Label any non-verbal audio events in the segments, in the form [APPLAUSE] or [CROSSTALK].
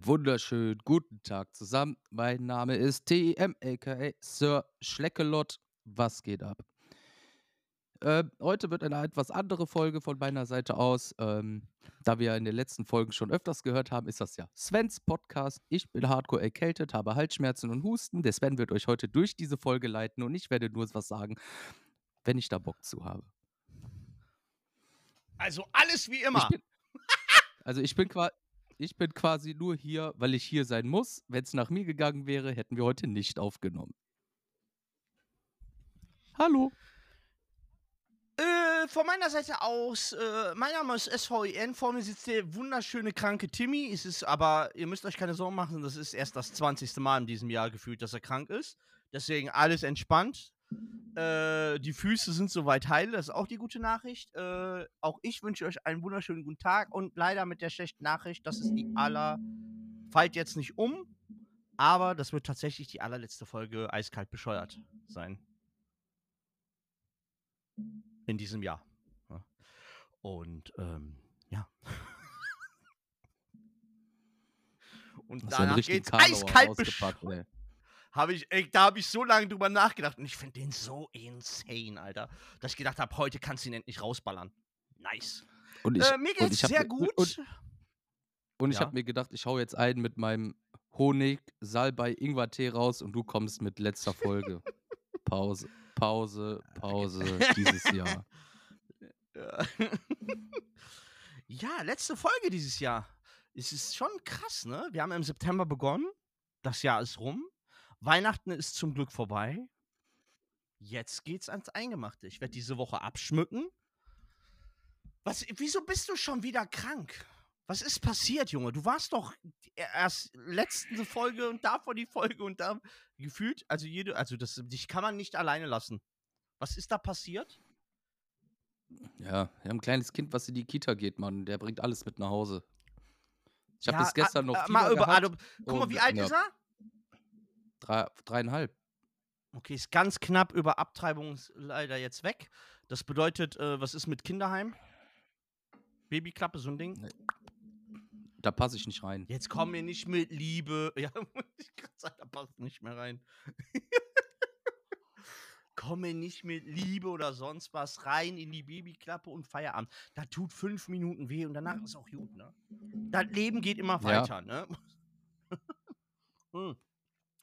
Einen wunderschönen guten Tag zusammen. Mein Name ist TEM, aka Sir Schleckelott. Was geht ab? Ähm, heute wird eine etwas andere Folge von meiner Seite aus. Ähm, da wir in den letzten Folgen schon öfters gehört haben, ist das ja Svens Podcast. Ich bin hardcore erkältet, habe Halsschmerzen und Husten. Der Sven wird euch heute durch diese Folge leiten und ich werde nur was sagen, wenn ich da Bock zu habe. Also alles wie immer. Ich bin, also ich bin, ich bin quasi nur hier, weil ich hier sein muss. Wenn es nach mir gegangen wäre, hätten wir heute nicht aufgenommen. Hallo. Äh, von meiner Seite aus, äh, mein Name ist SVEN, vor mir sitzt der wunderschöne kranke Timmy. Es ist aber, ihr müsst euch keine Sorgen machen, das ist erst das 20. Mal in diesem Jahr gefühlt, dass er krank ist. Deswegen alles entspannt. Äh, die Füße sind soweit heil, das ist auch die gute Nachricht. Äh, auch ich wünsche euch einen wunderschönen guten Tag und leider mit der schlechten Nachricht, das ist die aller. Fallt jetzt nicht um, aber das wird tatsächlich die allerletzte Folge eiskalt bescheuert sein in diesem Jahr. Und ähm, ja. [LAUGHS] Und Hast danach geht's eiskalt bescheuert. Hab ich, ey, da habe ich so lange drüber nachgedacht und ich finde den so insane, Alter, dass ich gedacht habe, heute kannst du ihn endlich rausballern. Nice. Und ich, äh, mir geht's sehr gut. Und, und ich ja. habe mir gedacht, ich hau jetzt einen mit meinem Honig, Salbei, Ingwertee raus und du kommst mit letzter Folge. [LAUGHS] Pause. Pause, Pause dieses Jahr. Ja. [LAUGHS] ja, letzte Folge dieses Jahr. Es ist schon krass, ne? Wir haben im September begonnen. Das Jahr ist rum. Weihnachten ist zum Glück vorbei. Jetzt geht's ans Eingemachte. Ich werde diese Woche abschmücken. Was, wieso bist du schon wieder krank? Was ist passiert, Junge? Du warst doch erst letzte Folge und davor die Folge und da gefühlt, also jede, also das, dich kann man nicht alleine lassen. Was ist da passiert? Ja, wir haben ein kleines Kind, was in die Kita geht, Mann. Der bringt alles mit nach Hause. Ich habe ja, das gestern noch Fieber mal über, gehabt. Guck mal, wie alt ja, ist er? Drei, dreieinhalb. Okay, ist ganz knapp über Abtreibung leider jetzt weg. Das bedeutet, äh, was ist mit Kinderheim? Babyklappe, so ein Ding? Nee. Da passe ich nicht rein. Jetzt komm mir nicht mit Liebe. [LAUGHS] Ja, ich kann sagen, da passt nicht mehr rein. [LAUGHS] komm mir nicht mit Liebe oder sonst was rein in die Babyklappe und Feierabend. Da tut fünf Minuten weh und danach ist auch gut, ne? Das Leben geht immer weiter, ja. ne? [LAUGHS] hm.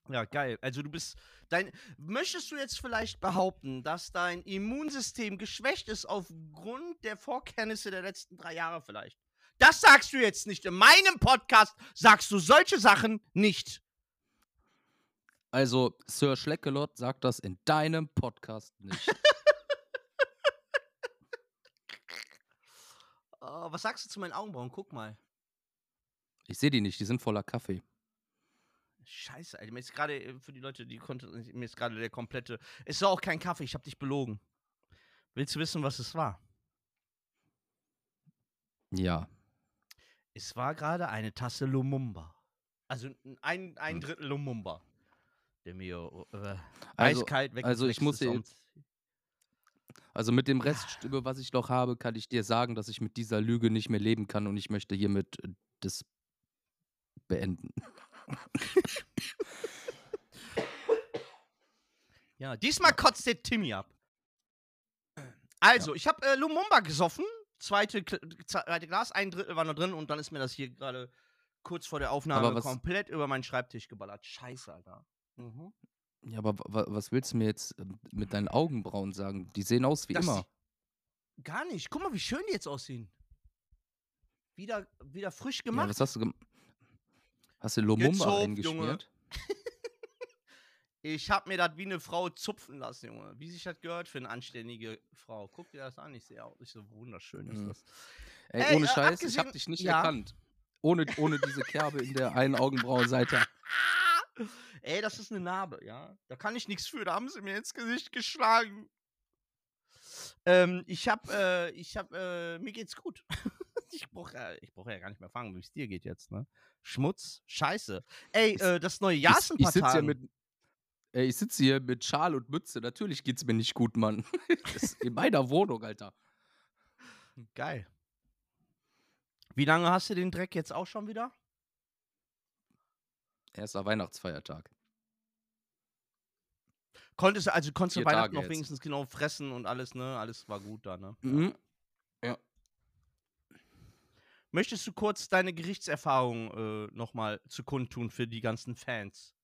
Ja, geil. Also du bist dein möchtest du jetzt vielleicht behaupten, dass dein Immunsystem geschwächt ist aufgrund der Vorkenntnisse der letzten drei Jahre vielleicht? Das sagst du jetzt nicht. In meinem Podcast sagst du solche Sachen nicht. Also, Sir Schleckelot sagt das in deinem Podcast nicht. uh, [LAUGHS] was sagst du zu meinen Augenbrauen? Guck mal. Ich sehe die nicht, die sind voller Kaffee. Scheiße, Alter. Mir ist gerade, äh, für die Leute, die konnten, mir ist gerade der komplette. Es war auch kein Kaffee, ich habe dich belogen. Willst du wissen, was es war? Ja. Es war gerade eine Tasse Lumumba. Also ein, ein hm. Drittel Lumumba. Der mir äh, also, eiskalt weg. Also ich muss jetzt. Also mit dem Rest, über was ich noch habe, kann ich dir sagen, dass ich mit dieser Lüge nicht mehr leben kann und ich möchte hiermit äh, das beenden. [LAUGHS] ja, diesmal kotzt der Timmy ab. Also, ja. ich habe äh, Lumumba gesoffen zweite, zweite Glas, ein Drittel war noch drin und dann ist mir das hier gerade kurz vor der Aufnahme komplett über meinen Schreibtisch geballert. Scheiße, Alter. Mhm. Ja, aber was willst du mir jetzt ähm, mit deinen Augenbrauen sagen? Die sehen aus wie das immer. Gar nicht. Guck mal, wie schön die jetzt aussehen. Wieder, wieder frisch gemacht. Ja, was hast du gemacht? Hast du Lumumba eingeschmiert? [LAUGHS] Ich hab mir das wie eine Frau zupfen lassen, Junge. Wie sich das gehört für eine anständige Frau. Guck dir das an, ich sehe auch nicht so wunderschön ist mhm. das. Ey, Ey ohne äh, Scheiß, ich hab dich nicht ja. erkannt. Ohne, ohne diese Kerbe in der einen Augenbrauenseite. [LAUGHS] Ey, das ist eine Narbe, ja. Da kann ich nichts für, da haben sie mir ins Gesicht geschlagen. Ähm, ich hab, äh, ich hab, äh, mir geht's gut. [LAUGHS] ich brauche ja, brauch ja gar nicht mehr fragen, wie es dir geht jetzt, ne? Schmutz, Scheiße. Ey, äh, das neue Jahr ist ein paar Ich sitze ja mit, Ey, ich sitze hier mit Schal und Mütze. Natürlich geht's mir nicht gut, Mann. [LAUGHS] In meiner Wohnung, Alter. Geil. Wie lange hast du den Dreck jetzt auch schon wieder? Erster Weihnachtsfeiertag. Konntest du, also konntest du Weihnachten Tage noch jetzt. wenigstens genau fressen und alles, ne? Alles war gut da, ne? Mhm. Möchtest du kurz deine Gerichtserfahrung äh, nochmal zu kundtun für die ganzen Fans?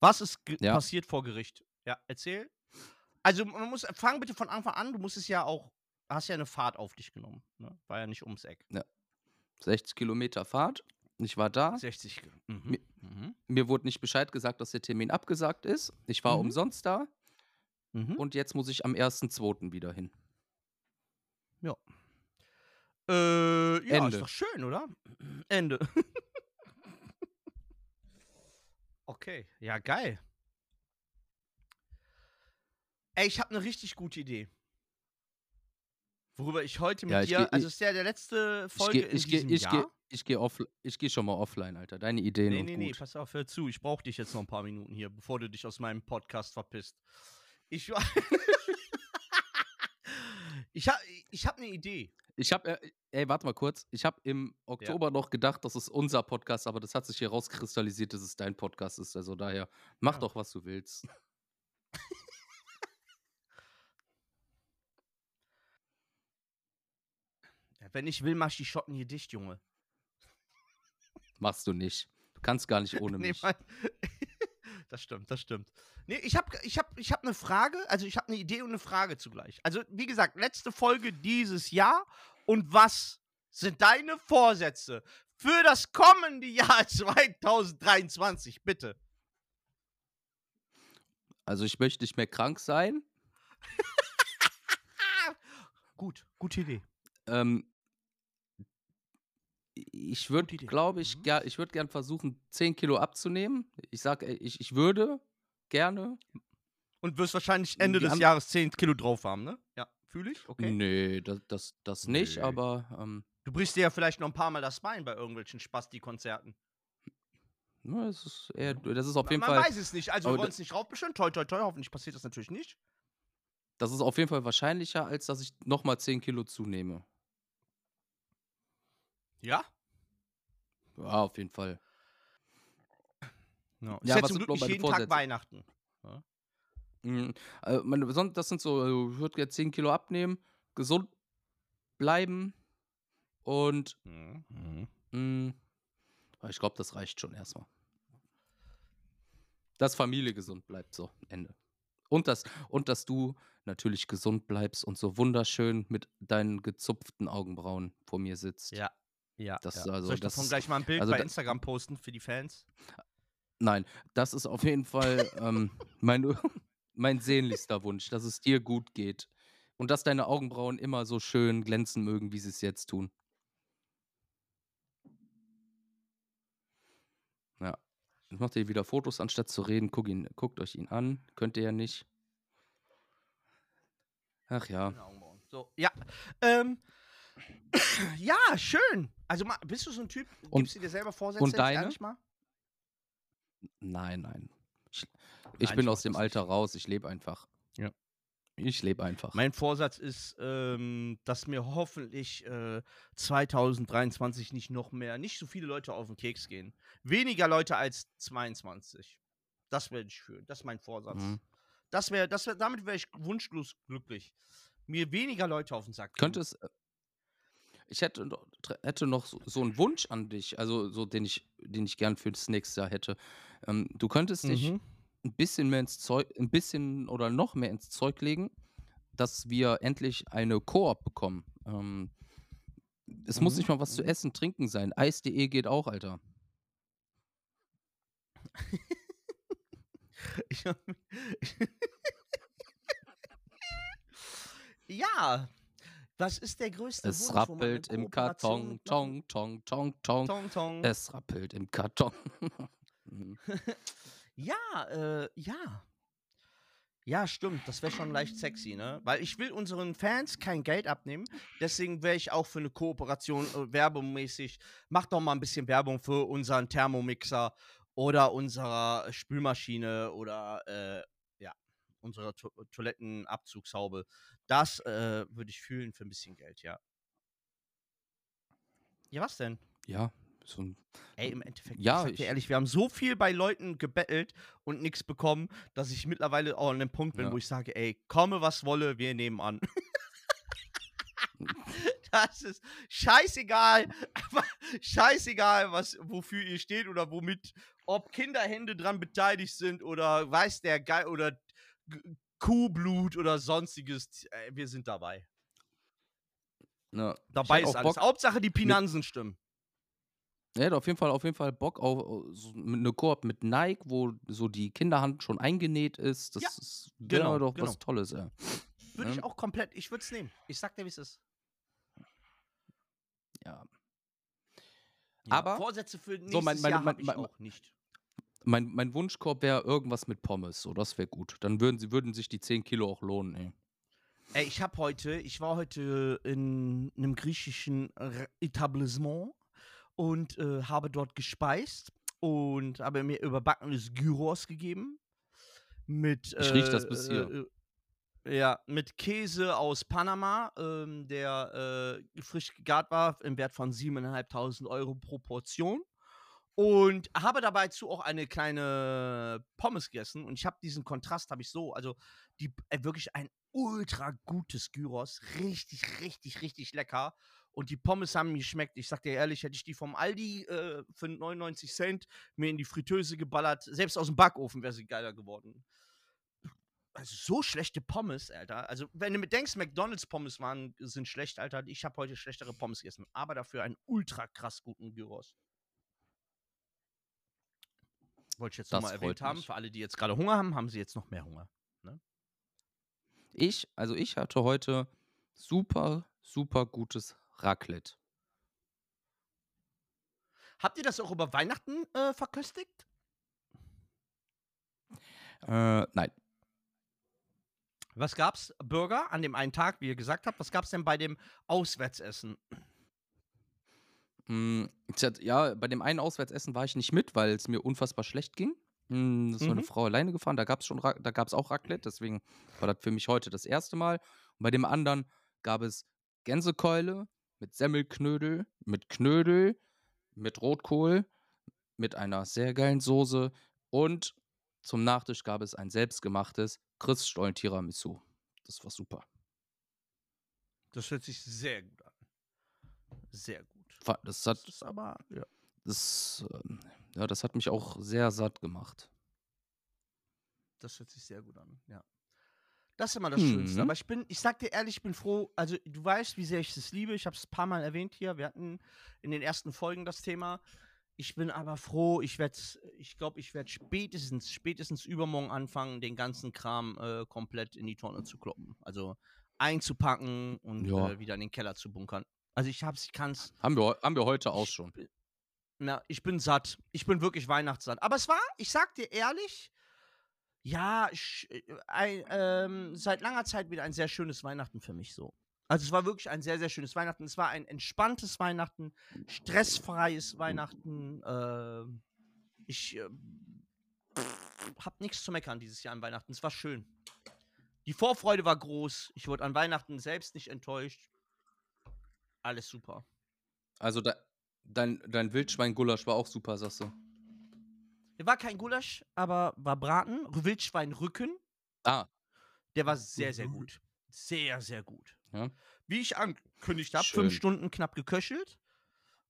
Was ist Ja. passiert vor Gericht? Ja, erzähl. Also man muss, fang bitte von Anfang an, du musst es ja auch, hast ja eine Fahrt auf dich genommen, ne? War ja nicht ums Eck. 60 Kilometer Fahrt. Ich war da. 60. Ge- Mhm. Mi- Mhm. Mir wurde nicht Bescheid gesagt, dass der Termin abgesagt ist. Ich war Mhm. umsonst da Mhm. und jetzt muss ich am 1.2. wieder hin. Äh, ja, Ende. ist doch schön, oder? Ende. [LAUGHS] okay, ja, geil. Ey, ich habe eine richtig gute Idee. Worüber ich heute mit Ja, ich dir, geh- also es ist ja der letzte Ich Folge gehe in ich geh, diesem ich Jahr. geh, ich geh, off, ich geh schon mal offline, Alter. Deine Ideen nee, und nee, nee, gut. pass auf, hör zu. Ich brauche dich jetzt noch ein paar Minuten hier, bevor du dich aus meinem Podcast verpisst. Ich war. [LAUGHS] ich habe ich hab eine Idee. Ich habe, äh, ey, warte mal kurz. Ich habe im Oktober noch gedacht, das ist unser Podcast, aber das hat sich hier rauskristallisiert, dass es dein Podcast ist. Also daher, mach Ja. doch, was du willst. Ja, wenn ich will, mach ich die Schotten hier dicht, Junge. Machst du nicht. Du kannst gar nicht [LAUGHS] ohne Nee, mich. mein- das stimmt, das stimmt. Nee, ich habe ich hab, ich hab eine Frage, also ich habe eine Idee und eine Frage zugleich. Also, wie gesagt, letzte Folge dieses Jahr. Und was sind deine Vorsätze für das kommende Jahr [LAUGHS] 2023? Bitte. Also ich möchte nicht mehr krank sein. [LAUGHS] Gut, gute Idee. Ähm, ich würde, glaube ich, Mhm. ger ich würde gern versuchen, 10 Kilo abzunehmen. Ich sag, äh, ich, ich würde gerne. Und wirst wahrscheinlich Ende des Jahres 10 Kilo drauf haben, ne? Ja, fühle ich? Okay. Nee, das, das, das nicht, Nee. aber ähm, Du brichst dir ja vielleicht noch ein paar Mal das Bein bei irgendwelchen Spasti-Konzerten. ne, das ist eher, das ist auf jeden Man Fall, weiß es nicht. Also, wir wollen es nicht raufbestellen. Toi, toi, toi. Hoffentlich passiert das natürlich nicht. das ist auf jeden Fall wahrscheinlicher, als dass ich nochmal 10 Kilo zunehme. Ja? Ja, auf jeden Fall. Ja, Ja, ist ja was zum Glück nicht jeden Tag Vorsätze? Weihnachten. Mhm. Also meine, das sind so, also ich würde gerne 10 Kilo abnehmen, gesund bleiben und Mhm. mh, aber ich glaube, das reicht schon erstmal. Dass Familie gesund bleibt, so, Ende. Und dass, und dass du natürlich gesund bleibst und so wunderschön mit deinen gezupften Augenbrauen vor mir sitzt. Ja. Ja, Das- ja. also, Soll ich das davon ist- gleich mal ein Bild also bei Instagram posten für die Fans? Nein, das ist auf jeden Fall ähm, [LAUGHS] mein, mein sehnlichster Wunsch, dass es dir gut geht. Und dass deine Augenbrauen immer so schön glänzen mögen, wie sie es jetzt tun. Ja. Jetzt macht ihr wieder Fotos, anstatt zu reden. Guck ihn, guckt euch ihn an. Könnt ihr ja nicht. Ach ja. So, ja. Ähm, ja, schön. Also, bist du so ein Typ, Und- gibst du dir selber Vorsätze und deine? mal? Nein, nein. Ich, ich Nein, bin ich aus dem Alter raus. Ich lebe einfach. Ja. Ich lebe einfach. Mein Vorsatz ist, ähm, dass mir hoffentlich äh, 2023 nicht noch mehr, nicht so viele Leute auf den Keks gehen. Weniger Leute als 22. Das werde ich fühlen. Das ist mein Vorsatz. Mhm. Das wäre, das wär, damit wäre ich wunschlos glücklich. Mir weniger Leute auf den Sack. gehen. Könnte es. Ich hätte, hätte noch so, so einen Wunsch an dich, also so, den ich, den ich gern für das nächste Jahr hätte. Ähm, du könntest dich Mhm. ein bisschen mehr ins Zeug, ein bisschen oder noch mehr ins Zeug legen, dass wir endlich eine Koop bekommen. Ähm, es muss Mhm, nicht mal was zu mhm. essen, trinken sein. Eis.de geht auch, Alter. [LAUGHS] Ich, [LAUGHS] ja. Was ist der größte Es Wunsch, rappelt im Karton, tong, tong, tong, tong. Tong, tong. Es rappelt im Karton. [LAUGHS] Mhm. [LAUGHS] Ja, äh, ja. Ja, stimmt. Das wäre schon leicht sexy, ne? Weil ich will unseren Fans kein Geld abnehmen. Deswegen wäre ich auch für eine Kooperation äh, werbungsmäßig. Mach doch mal ein bisschen Werbung für unseren Thermomixer oder unsere Spülmaschine oder äh, ja, unsere to Toilettenabzugshaube. Das äh, würde ich fühlen für ein bisschen Geld, ja. Ja, was denn? ja, so ein Ey, im Endeffekt, Ja, ich sag dir ich- ehrlich, wir haben so viel bei Leuten gebettelt und nichts bekommen, dass ich mittlerweile auch an dem Punkt bin, Ja. wo ich sage, ey, komme was wolle, wir nehmen an. [LAUGHS] [LAUGHS] das ist scheißegal, scheißegal, was, wofür ihr steht oder womit, ob Kinderhände dran beteiligt sind oder weiß der Geil oder Kuhblut oder sonstiges, ey, wir sind dabei. ja, Dabei ist alles. Bock, Hauptsache die Finanzen stimmen. er hätte auf jeden Fall, auf jeden Fall Bock auf so eine Koop mit Nike, wo so die Kinderhand schon eingenäht ist. Das Ja, ist genau, doch genau. was Tolles, ja. Würde ich Ja. auch komplett, ich würde es nehmen. Ich sag dir, wie es ist. ja. Ja, Aber Vorsätze für nächstes so, mein- mein- Jahr habe ich auch nicht. Mein, mein Wunschkorb wäre irgendwas mit Pommes, so das wäre gut. Dann würden, sie, würden sich die 10 Kilo auch lohnen, ey. Ey, ich habe heute, ich war heute in einem griechischen Etablissement und äh, habe dort gespeist und habe mir überbackenes Gyros gegeben. Mit, Ich riech das bis hier. Äh, äh, ja, mit Käse aus Panama, ähm, der äh, frisch gegart war, im Wert von 7.500 Euro pro Portion. Und habe dabei zu auch eine kleine Pommes gegessen. Und ich habe diesen Kontrast, habe ich so, also die, äh, wirklich ein ultra gutes Gyros. Richtig, richtig, richtig lecker. Und die Pommes haben mir geschmeckt. Ich sag dir ehrlich, hätte ich die vom Aldi äh, für 99 Cent mir in die Fritteuse geballert, selbst aus dem Backofen wäre sie geiler geworden. Also so schlechte Pommes, Alter. Also wenn du mir denkst, McDonalds Pommes waren, sind schlecht, Alter. Ich habe heute schlechtere Pommes gegessen. Aber dafür einen ultra krass guten Gyros. Wollte ich jetzt nochmal erwähnt haben. mich. Für alle, die jetzt gerade Hunger haben, haben sie jetzt noch mehr Hunger. Ich, also ich hatte heute super, super gutes Raclette. Habt ihr das auch über Weihnachten äh, verköstigt? Äh, nein. Was gab's? Burger an dem einen Tag, wie ihr gesagt habt. Was gab's denn bei dem Auswärtsessen? Mm, ja, bei dem einen Auswärtsessen war ich nicht mit, weil es mir unfassbar schlecht ging. Mm, Das war eine Mhm. Frau alleine gefahren, da gab es schon, da gab es auch Raclette, deswegen war das für mich heute das erste Mal. Und bei dem anderen gab es Gänsekeule mit Semmelknödel, mit Knödel, mit Rotkohl, mit einer sehr geilen Soße und zum Nachtisch gab es ein selbstgemachtes Christstollen Tiramisu. Das war super. Das hört sich sehr gut an. Sehr gut. Das hat, Das ist aber, ja. das, ähm, ja, das hat mich auch sehr satt gemacht. Das hört sich sehr gut an, ja. Das ist immer das Schönste. Mhm. Aber ich bin, ich sag dir ehrlich, ich bin froh. Also, du weißt, wie sehr ich das liebe. Ich habe es ein paar Mal erwähnt hier. Wir hatten in den ersten Folgen das Thema. Ich bin aber froh. Ich werde, ich glaube, ich werde spätestens, spätestens übermorgen anfangen, den ganzen Kram äh, komplett in die Tonne zu kloppen. Also einzupacken und Ja. äh, wieder in den Keller zu bunkern. Also ich hab's, ich kann's. Haben wir, haben wir heute auch schon. Na, ich bin satt. Ich bin wirklich Weihnachtssatt. Aber es war, ich sag dir ehrlich, ja, ich, äh, ein, ähm, seit langer Zeit wieder ein sehr schönes Weihnachten für mich so. Also es war wirklich ein sehr, sehr schönes Weihnachten. Es war ein entspanntes Weihnachten, stressfreies Weihnachten. ähm, ich äh, hab nichts zu meckern dieses Jahr an Weihnachten. Es war schön. Die Vorfreude war groß. Ich wurde an Weihnachten selbst nicht enttäuscht. Alles super. Also de, dein, dein Wildschwein-Gulasch war auch super, sagst du. War kein Gulasch, aber war Braten. Wildschweinrücken. Ah, Der war sehr, sehr gut. Sehr, sehr gut. Ja. Wie ich angekündigt habe, fünf Stunden knapp geköchelt.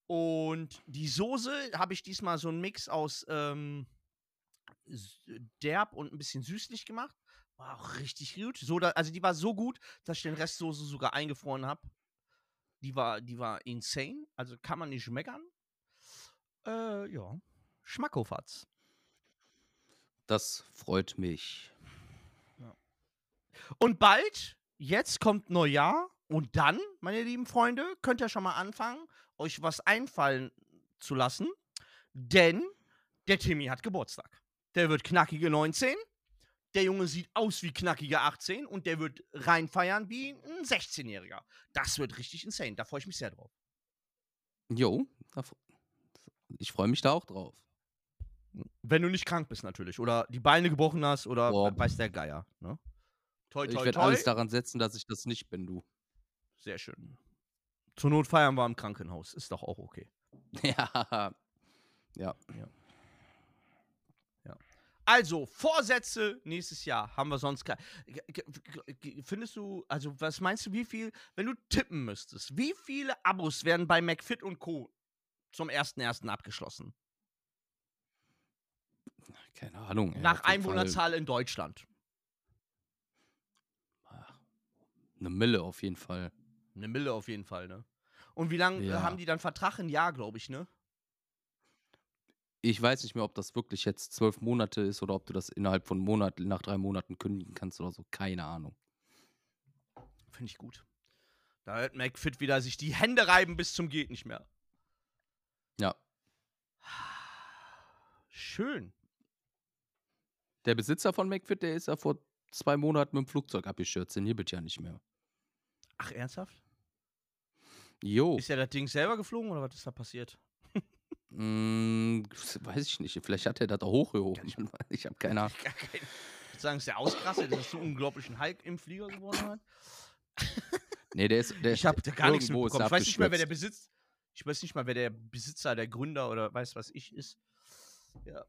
Und die Soße habe ich diesmal so einen Mix aus ähm, derb und ein bisschen süßlich gemacht. War auch richtig gut. So, da, also die war so gut, dass ich den Rest Soße sogar eingefroren habe. Die war, die war insane. Also kann man nicht meckern. Äh, ja. Schmackhof hat's. das freut mich. Und bald, jetzt kommt Neujahr und dann, meine lieben Freunde, könnt ihr schon mal anfangen, euch was einfallen zu lassen, denn der Timmy hat Geburtstag. Der wird knackige 19, der Junge sieht aus wie knackige 18 und der wird reinfeiern wie ein 16-Jähriger. Das wird richtig insane, da freue ich mich sehr drauf. Jo, ich freue mich da auch drauf. Wenn du nicht krank bist natürlich oder die Beine gebrochen hast oder Boah. weiß der Geier. Ne? Toi, Ich toi, werde toi. alles daran setzen, dass ich das nicht bin, du. Sehr schön. Zur Not feiern wir im Krankenhaus. Ist doch auch okay. [LAUGHS] Ja. Ja. Also, Vorsätze nächstes Jahr haben wir sonst g- Findest du, also was meinst du, wie viel, wenn du tippen müsstest, wie viele Abos werden bei McFit und Co. zum 1.1. abgeschlossen? Keine Ahnung. ey, Nach jeden Fall Einwohnerzahl in Deutschland. Eine Mille auf jeden Fall. Eine Mille auf jeden Fall, ne? Und wie lange Ja. haben die dann Vertrag? Ein Jahr, glaube ich, ne? Ich weiß nicht mehr, ob das wirklich jetzt zwölf Monate ist oder ob du das innerhalb von Monaten, nach drei Monaten kündigen kannst oder so. Keine Ahnung. Finde ich gut. Da wird McFit wieder sich die Hände reiben bis zum geht nicht mehr. Ja. Schön. Der Besitzer von McFit, der ist ja vor zwei Monaten mit dem Flugzeug abgestürzt. Den gibt ja nicht mehr. Ach, ernsthaft? Jo. Ist ja das Ding selber geflogen oder was ist da passiert? Mm, weiß ich nicht. Vielleicht hat er das auch hochgehoben. Ich habe keine Ahnung. Kein, ich würde sagen, ist der ausgerastet, dass so unglaublichen Hulk im Flieger geworden hat. Nee, der ist. Der Ich habe da gar nichts mitbekommen. Ich weiß nicht mehr, wer der abgestürzt. Besitz. Ich weiß nicht mal, wer der Besitzer, der Gründer oder weiß was ich ist. Ja.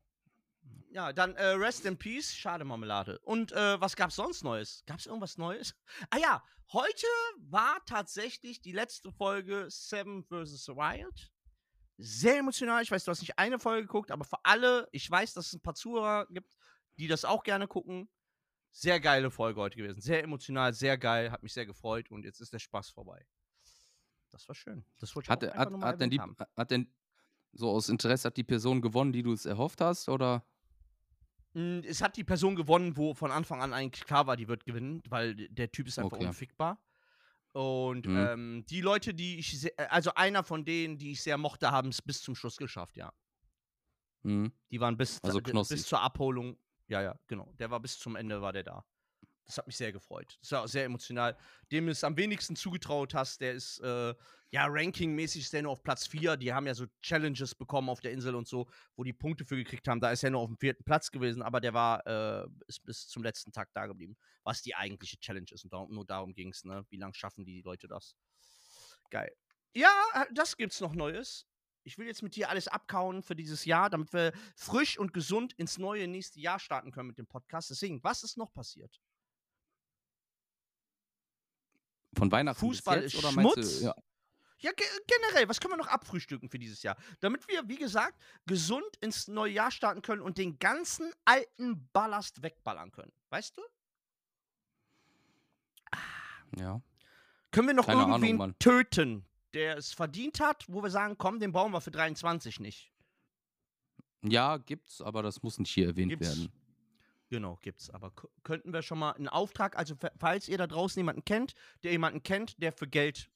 Ja, dann äh, Rest in Peace, schade Marmelade. Und äh, was gab's sonst Neues? Gab's irgendwas Neues? [LAUGHS] Ah ja, heute war tatsächlich die letzte Folge Seven vs. Wild. Sehr emotional. Ich weiß, du hast nicht eine Folge geguckt, aber für alle, ich weiß, dass es ein paar Zuhörer gibt, die das auch gerne gucken. Sehr geile Folge heute gewesen. Sehr emotional, sehr geil, hat mich sehr gefreut und jetzt ist der Spaß vorbei. Das war schön. Das wollte ich Hat, auch hat, mal hat, denn die, haben. hat denn so aus Interesse hat die Person gewonnen, die du es erhofft hast? Oder? Mm, Es hat die Person gewonnen, wo von Anfang an eigentlich klar war, die wird gewinnen, weil der Typ ist einfach Okay. unfickbar. Und Mhm. ähm, die Leute, die ich, se- äh, also einer von denen, die ich sehr mochte, haben es bis zum Schluss geschafft, ja. Hm. Die waren bis, Also bis zur Abholung. Ja, ja, genau. Der war bis zum Ende, war der da. Das hat mich sehr gefreut. Das war sehr emotional. Dem du es am wenigsten zugetraut hast, der ist, äh, ja, rankingmäßig ist der nur auf Platz 4. Die haben ja so Challenges bekommen auf der Insel und so, wo die Punkte für gekriegt haben. Da ist er nur auf dem vierten Platz gewesen, aber der war, äh, ist bis zum letzten Tag da geblieben. Was die eigentliche Challenge ist. Und darum, nur darum ging es, ne? Wie lange schaffen die Leute das? Geil. Ja, das gibt's noch Neues. Ich will jetzt mit dir alles abkauen für dieses Jahr, damit wir frisch und gesund ins neue nächste Jahr starten können mit dem Podcast. Deswegen, was ist noch passiert? Von Weihnachten Fußball bis ist jetzt, oder meinst Schmutz. du? Ja. Ja, ge generell, was können wir noch abfrühstücken für dieses Jahr? Damit wir, wie gesagt, gesund ins neue Jahr starten können und den ganzen alten Ballast wegballern können. Weißt du? ja. Können wir noch Keine Ahnung, irgendwen Mann. töten, der es verdient hat, wo wir sagen, komm, den brauchen wir für 23 nicht? Ja, gibt's, aber das muss nicht hier erwähnt Gibt's. werden. Genau, gibt's. Aber könnten wir schon mal einen Auftrag, also fa- falls ihr da draußen jemanden kennt, der jemanden kennt, der für Geld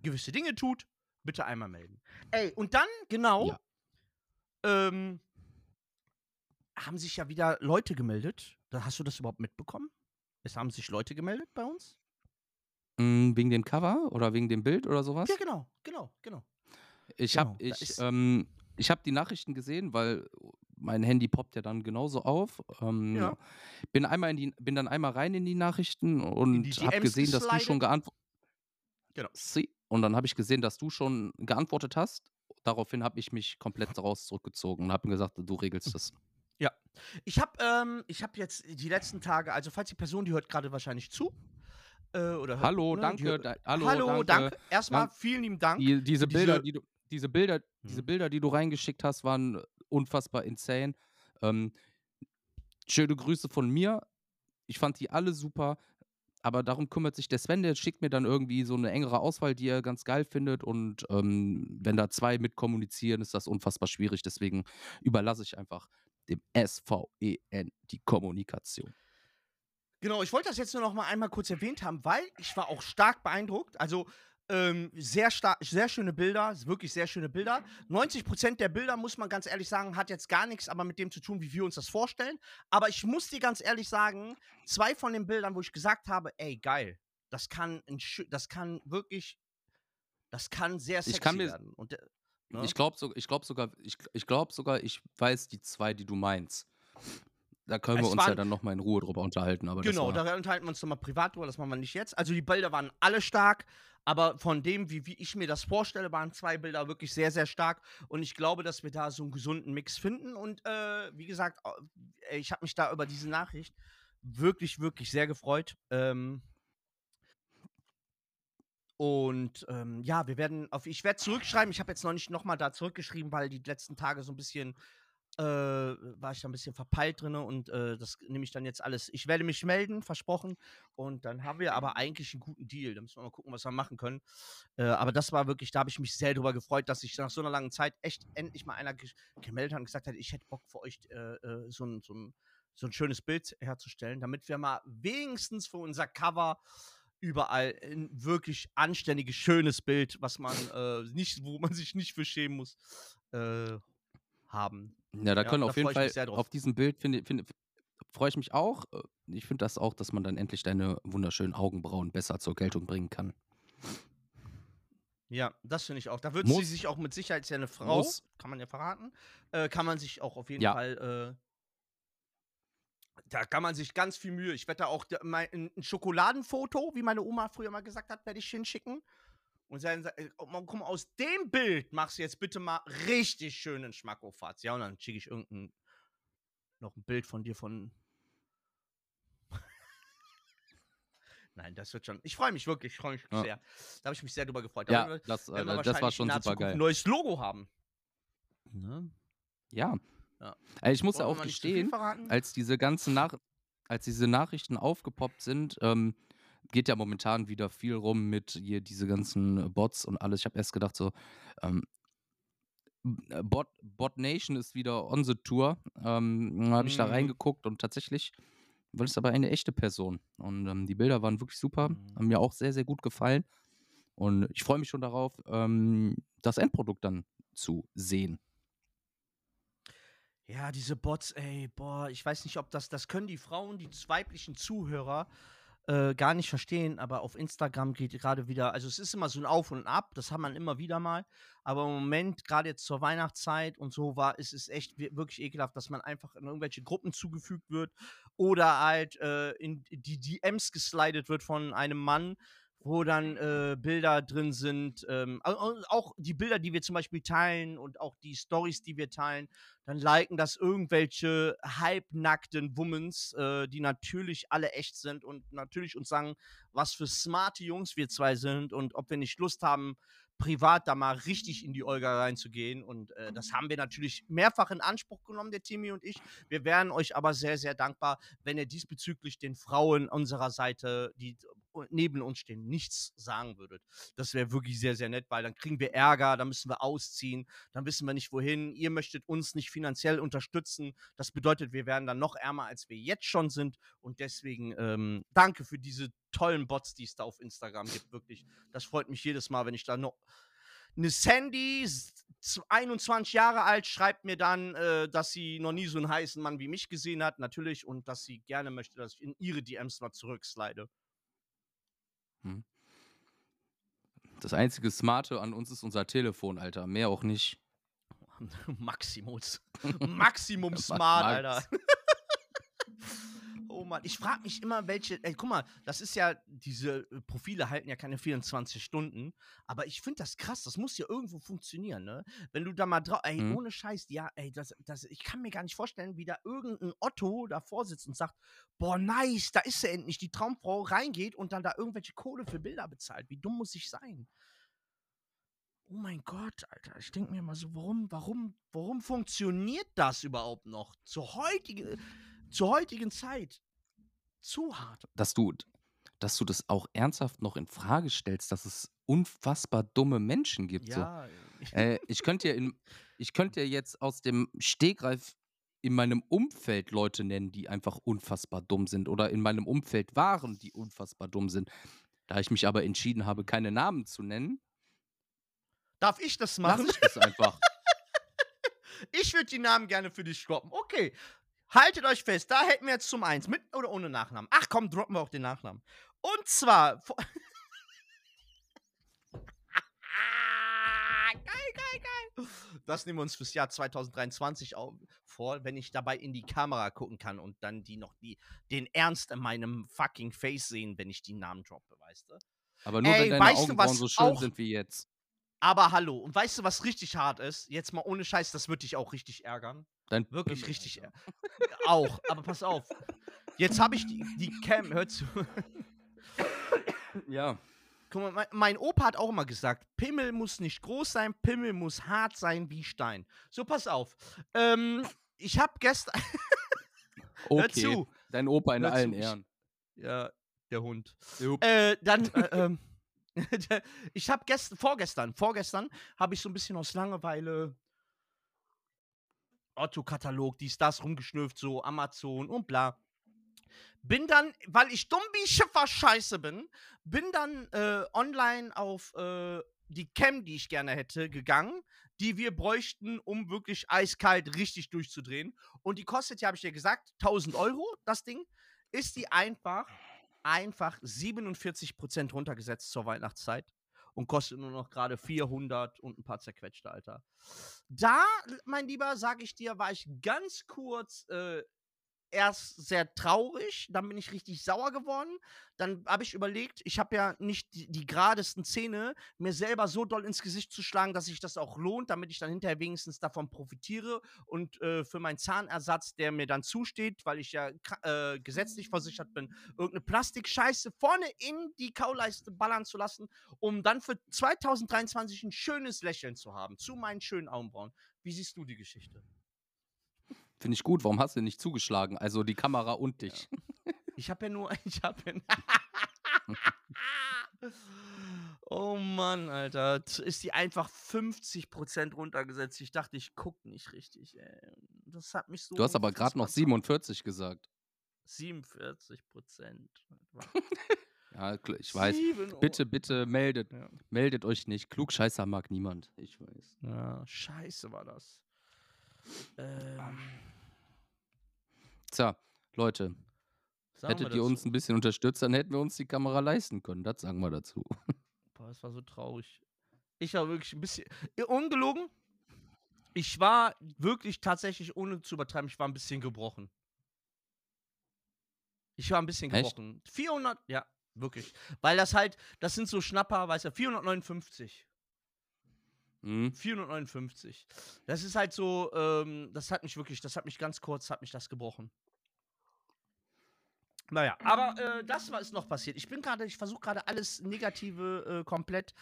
gewisse Dinge tut, bitte einmal melden. Ey, und dann, genau, Ja. ähm, haben sich ja wieder Leute gemeldet. Hast du das überhaupt mitbekommen? Es haben sich Leute gemeldet bei uns? Mm, wegen dem Cover oder wegen dem Bild oder sowas? Ja, genau, genau, genau. Ich Genau, habe ich, ähm, ich hab die Nachrichten gesehen, weil mein Handy poppt ja dann genauso auf. Ähm, Ja. bin, einmal in die, bin dann einmal rein in die Nachrichten und habe gesehen, dass du schon geantwortet Genau. Und dann habe ich gesehen, dass du schon geantwortet hast. Daraufhin habe ich mich komplett daraus zurückgezogen und habe gesagt, du regelst das. Ich habe ähm, ich hab jetzt die letzten Tage, also falls die Person, die hört gerade wahrscheinlich zu. Äh, oder hört, Hallo, ne, danke, da, hallo, Hallo, danke. danke. Erstmal Dank- vielen lieben Dank. Die, diese für Bilder, diese- die du, diese Bilder, diese Mhm. Bilder, die du reingeschickt hast, waren unfassbar insane. Ähm, schöne Grüße von mir. Ich fand die alle super. Aber darum kümmert sich der Sven, der schickt mir dann irgendwie so eine engere Auswahl, die er ganz geil findet. Und ähm, wenn da zwei mitkommunizieren, ist das unfassbar schwierig. Deswegen überlasse ich einfach dem SVEN die Kommunikation. Genau, ich wollte das jetzt nur noch mal einmal kurz erwähnt haben, weil ich war auch stark beeindruckt. Also ähm, sehr sehr schöne Bilder, wirklich sehr schöne Bilder. 90% der Bilder, muss man ganz ehrlich sagen, hat jetzt gar nichts aber mit dem zu tun, wie wir uns das vorstellen. Aber ich muss dir ganz ehrlich sagen, zwei von den Bildern, wo ich gesagt habe, ey, geil, das kann, ein, das kann wirklich, das kann sehr sexy kann mir- werden. Und, äh, ne? Ich glaube so, ich glaub sogar, ich, ich glaube sogar, ich weiß die zwei, die du meinst. Da können wir Es uns ja waren- dann nochmal in Ruhe drüber unterhalten. Aber Genau, da unterhalten wir uns nochmal privat drüber, das machen wir nicht jetzt. Also die Bilder waren alle stark, aber von dem, wie, wie ich mir das vorstelle, waren zwei Bilder wirklich sehr, sehr stark. Und ich glaube, dass wir da so einen gesunden Mix finden. Und äh, wie gesagt, ich habe mich da über diese Nachricht wirklich, wirklich sehr gefreut. Ähm, und ähm, ja, wir werden auf, ich werde zurückschreiben. Ich habe jetzt noch nicht nochmal da zurückgeschrieben, weil die letzten Tage so ein bisschen äh, war ich da ein bisschen verpeilt drin und äh, das nehme ich dann jetzt alles. Ich werde mich melden, versprochen. Und dann haben wir aber eigentlich einen guten Deal. Da müssen wir mal gucken, was wir machen können. Äh, aber das war wirklich, da habe ich mich sehr drüber gefreut, dass sich nach so einer langen Zeit echt endlich mal einer ge gemeldet hat und gesagt hat, ich hätte Bock für euch äh, äh, so, ein, so, ein, so ein schönes Bild herzustellen, damit wir mal wenigstens für unser Cover überall ein wirklich anständiges, schönes Bild, was man äh, nicht, wo man sich nicht für schämen muss, äh, haben. Ja, da ja, können auf jeden Fall auf diesem Bild, finde finde- freue ich mich auch. Äh, Ich finde das auch, dass man dann endlich deine wunderschönen Augenbrauen besser zur Geltung bringen kann. Ja, das finde ich auch. Da wird Muss. sie sich auch mit Sicherheit, ist ja eine Frau, Muss. kann man ja verraten, äh, kann man sich auch auf jeden Ja. Fall, äh, da kann man sich ganz viel Mühe. Ich werde da auch mein, ein ein Schokoladenfoto, wie meine Oma früher mal gesagt hat, werde ich hinschicken. Und sagen, sa- äh, guck mal, aus dem Bild machst du jetzt bitte mal richtig schönen Schmackofatz. Ja, und dann schicke ich irgendein, noch ein Bild von dir von. [LAUGHS] Nein, das wird schon. Ich freue mich wirklich, ich freue mich Ja. sehr. Da habe ich mich sehr drüber gefreut. Da Ja, das, äh, das war schon super geil. ein neues Logo haben. Ne? Ja. Ja. Ich muss ja Wollen auch gestehen, als diese ganzen Nach als diese Nachrichten aufgepoppt sind, ähm, geht ja momentan wieder viel rum mit hier diese ganzen Bots und alles. Ich habe erst gedacht so, ähm, äh, Bot, Bot Nation ist wieder on the Tour. Ähm, habe ich da Mhm. reingeguckt und tatsächlich war das aber eine echte Person. Und ähm, die Bilder waren wirklich super, Mhm. haben mir auch sehr, sehr gut gefallen. Und ich freue mich schon darauf, ähm, das Endprodukt dann zu sehen. Ja, diese Bots, ey, boah, ich weiß nicht, ob das, das können die Frauen, die weiblichen Zuhörer äh, gar nicht verstehen, aber auf Instagram geht gerade wieder, also es ist immer so ein Auf und Ab, das hat man immer wieder mal, aber im Moment, gerade jetzt zur Weihnachtszeit und so war, ist es echt wir- wirklich ekelhaft, dass man einfach in irgendwelche Gruppen zugefügt wird oder halt äh, in die DMs geslidet wird von einem Mann, wo dann äh, Bilder drin sind, ähm, au- au- auch die Bilder, die wir zum Beispiel teilen und auch die Stories, die wir teilen, dann liken das irgendwelche halbnackten Womens, äh, die natürlich alle echt sind und natürlich uns sagen, was für smarte Jungs wir zwei sind und ob wir nicht Lust haben, privat da mal richtig in die Olga reinzugehen. Und äh, das haben wir natürlich mehrfach in Anspruch genommen, der Timmy und ich. Wir wären euch aber sehr, sehr dankbar, wenn ihr diesbezüglich den Frauen unserer Seite, die neben uns stehen, nichts sagen würdet. Das wäre wirklich sehr, sehr nett, weil dann kriegen wir Ärger, dann müssen wir ausziehen, dann wissen wir nicht wohin. Ihr möchtet uns nicht finanziell unterstützen. Das bedeutet, wir werden dann noch ärmer, als wir jetzt schon sind. Und deswegen ähm, danke für diese tollen Bots, die es da auf Instagram gibt. Wirklich, das freut mich jedes Mal, wenn ich da noch. Eine Sandy, s- z- 21 Jahre alt, schreibt mir dann, äh, dass sie noch nie so einen heißen Mann wie mich gesehen hat, natürlich, und dass sie gerne möchte, dass ich in ihre DMs mal zurückslide. Das einzige Smarte an uns ist unser Telefon, Alter. Mehr auch nicht. [LAUGHS] Maximums. Maximum [LAUGHS] Max. smart, Alter. [LAUGHS] Mann, ich frage mich immer, welche. Ey, guck mal, das ist ja, diese äh, Profile halten ja keine 24 Stunden, aber ich finde das krass, das muss ja irgendwo funktionieren, ne? Wenn du da mal drauf. Ey, Mhm. ohne Scheiß, ja, ey, das, das, ich kann mir gar nicht vorstellen, wie da irgendein Otto davor sitzt und sagt: Boah, nice, da ist sie endlich, die Traumfrau reingeht und dann da irgendwelche Kohle für Bilder bezahlt. Wie dumm muss ich sein? Oh mein Gott, Alter. Ich denke mir mal so, warum, warum, warum funktioniert das überhaupt noch? Zur heutigen, zur heutigen Zeit. Zu hart. Dass du, dass du das auch ernsthaft noch in Frage stellst, dass es unfassbar dumme Menschen gibt. So. Ja. Äh, ich könnte ja könnte ja jetzt aus dem Stegreif in meinem Umfeld Leute nennen, die einfach unfassbar dumm sind oder in meinem Umfeld waren, die unfassbar dumm sind. Da ich mich aber entschieden habe, keine Namen zu nennen, Darf ich das machen? ich das einfach. [LAUGHS] Ich würde die Namen gerne für dich droppen. Okay. Haltet euch fest, da hätten wir jetzt zum eins. Mit oder ohne Nachnamen? Ach komm, droppen wir auch den Nachnamen. Und zwar. [LAUGHS] geil, geil, geil. das nehmen wir uns fürs Jahr 2023 au- vor, wenn ich dabei in die Kamera gucken kann und dann die noch die, den Ernst in meinem fucking Face sehen, wenn ich die Namen droppe, weißt du? Aber nur Ey, wenn deine weißt Augenbrauen so schön sind wie jetzt. Aber hallo, und weißt du, was richtig hart ist? Jetzt mal ohne Scheiß, das wird dich auch richtig ärgern. Dein Wirklich Pimmel, richtig Alter. ärgern. auch, aber pass auf. Jetzt habe ich die, die Cam, hör zu. Ja. Guck mal, mein, mein Opa hat auch immer gesagt, Pimmel muss nicht groß sein, Pimmel muss hart sein wie Stein. So, pass auf. Ähm, ich habe gestern. [LAUGHS] Hör Okay. zu. Dein Opa in Hör zu, allen ich- Ehren. Ja, der Hund. Äh, dann, äh, ähm, [LAUGHS] ich habe gestern, vorgestern, vorgestern habe ich so ein bisschen aus Langeweile Otto-Katalog, dies, das rumgeschnüfft, so Amazon und bla. Bin dann, weil ich dumm wie Schiffer scheiße bin, bin dann äh, online auf äh, die Cam, die ich gerne hätte, gegangen, die wir bräuchten, um wirklich eiskalt richtig durchzudrehen. Und die kostet ja, habe ich dir gesagt, 1000 Euro, das Ding. Ist die einfach, einfach 47% runtergesetzt zur Weihnachtszeit und kostet nur noch gerade 400 und ein paar zerquetschte, Alter. Da, mein Lieber, sage ich dir, war ich ganz kurz äh, erst sehr traurig, dann bin ich richtig sauer geworden. Dann habe ich überlegt, ich habe ja nicht die, die geradesten Zähne, mir selber so doll ins Gesicht zu schlagen, dass sich das auch lohnt, damit ich dann hinterher wenigstens davon profitiere und äh, für meinen Zahnersatz, der mir dann zusteht, weil ich ja äh, gesetzlich versichert bin, irgendeine Plastikscheiße vorne in die Kauleiste ballern zu lassen, um dann für 2023 ein schönes Lächeln zu haben zu meinen schönen Augenbrauen. Wie siehst du die Geschichte? Finde ich gut. Warum hast du nicht zugeschlagen? Also die Kamera und dich. Ich habe ja nur, [LAUGHS] ich habe ja. [LAUGHS] oh Mann, Alter. Ist die einfach 50% runtergesetzt. Ich dachte, ich guck nicht richtig, ey. Das hat mich so. Du hast aber gerade noch unfassbar 47 gesagt. 47 Prozent. [LAUGHS] Ja, kl- ich weiß. Bitte, bitte meldet, Ja. meldet euch nicht. Klugscheißer mag niemand. Ich weiß. ja, scheiße war das. Ähm, Tja, Leute, sagen hättet ihr uns ein bisschen unterstützt, dann hätten wir uns die Kamera leisten können. Das sagen wir dazu. [LAUGHS] Boah, das war so traurig. Ich war wirklich ein bisschen. äh, Ungelogen. Ich war wirklich tatsächlich, ohne zu übertreiben, ich war ein bisschen gebrochen. Ich war ein bisschen Echt? gebrochen. 400, ja, wirklich. Weil das halt, das sind so Schnapper, weißt du, 459. Hm? 459. Das ist halt so, ähm, das hat mich wirklich, das hat mich ganz kurz, hat mich das gebrochen. Naja, aber äh, das war ist noch passiert. Ich bin gerade, ich versuche gerade alles Negative äh, komplett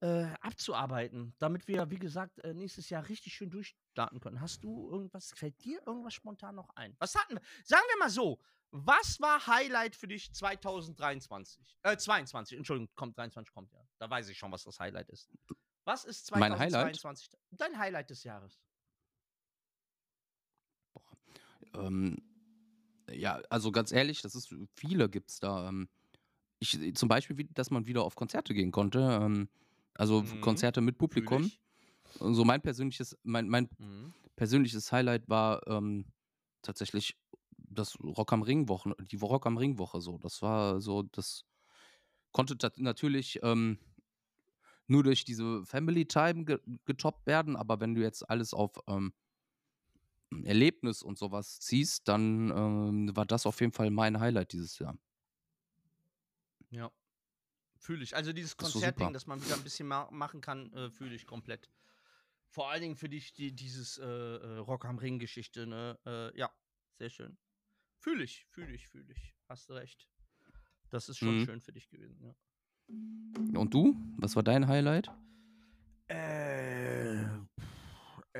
äh, abzuarbeiten, damit wir, wie gesagt, äh, nächstes Jahr richtig schön durchstarten können. Hast du irgendwas, fällt dir irgendwas spontan noch ein? Was hatten wir? Sagen wir mal so, was war Highlight für dich 2023? Äh, 22, Entschuldigung, kommt, 23 kommt ja. Da weiß ich schon, was das Highlight ist. Was ist Mein Highlight? 2022 dein Highlight des Jahres? Ähm, ja, also ganz ehrlich, das ist viele gibt's da. Ähm, ich, zum Beispiel, dass man wieder auf Konzerte gehen konnte. Ähm, also Mhm. Konzerte mit Publikum. so mein persönliches, mein, mein Mhm. persönliches Highlight war ähm, tatsächlich das Rock am Ring Woche, die Rock am Ring Woche so. Das war so, das konnte natürlich ähm, nur durch diese Family Time ge getoppt werden, aber wenn du jetzt alles auf ähm, Erlebnis und sowas ziehst, dann ähm, war das auf jeden Fall mein Highlight dieses Jahr. Ja. Fühle ich. Also dieses so Konzertding, super. dass man wieder ein bisschen ma machen kann, äh, fühle ich komplett. Vor allen Dingen für dich die, dieses äh, äh, Rock am Ring Geschichte, ne? Äh, ja, sehr schön. Fühle ich, fühle ich, fühle ich. Hast du recht. Das ist schon Mhm. schön für dich gewesen, ja. Und du? Was war dein Highlight? Äh,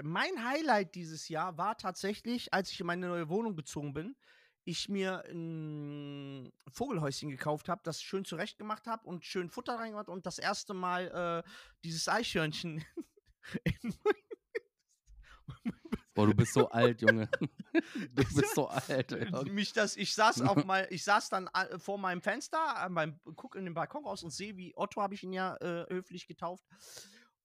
mein Highlight dieses Jahr war tatsächlich, als ich in meine neue Wohnung gezogen bin, ich mir ein Vogelhäuschen gekauft habe, das schön zurecht gemacht habe und schön Futter reingemacht und das erste Mal äh, dieses Eichhörnchen. [LAUGHS] in- Boah, du bist so alt, Junge. [LAUGHS] Du bist so alt. ey. mich das, ich saß auf [LAUGHS] mal, ich saß dann äh, vor meinem Fenster, äh, beim, guck in den Balkon raus und sehe, wie Otto habe ich ihn ja äh, höflich getauft.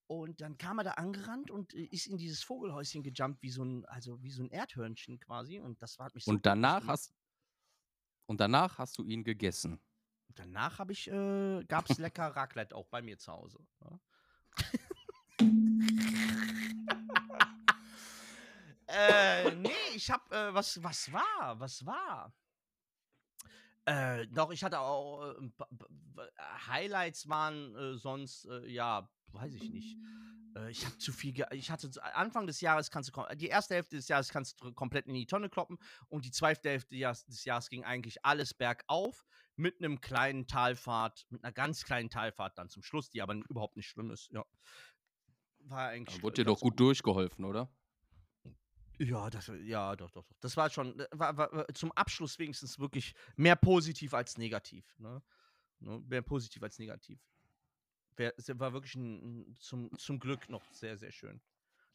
Und dann kam er da angerannt und äh, ist in dieses Vogelhäuschen gejumpt, wie so ein, also wie so ein Erdhörnchen quasi. Und das hat mich so Und danach hast und danach hast du ihn gegessen. Danach habe ich, äh, gab es lecker Raclette auch bei mir zu Hause. Ja. [LAUGHS] Äh, nee, ich hab, äh, was, was war, was war? Äh, doch, ich hatte auch, äh, Highlights waren äh, sonst, ja, weiß ich nicht. Ich habe zu viel, ich hatte Anfang des Jahres kannst du, die erste Hälfte des Jahres kannst du komplett in die Tonne kloppen und die zweite Hälfte des Jahres, ging eigentlich alles bergauf mit einem kleinen Talfahrt, mit einer ganz kleinen Talfahrt dann zum Schluss, die aber überhaupt nicht schlimm ist, ja. War eigentlich Da wurde dir doch gut durchgeholfen, oder? Ja, das, ja, doch, doch, doch. Das war schon, äh, war, war, war zum Abschluss wenigstens wirklich mehr positiv als negativ. Ne? Ne? Mehr positiv als negativ. War wirklich ein, zum, zum Glück noch sehr, sehr schön.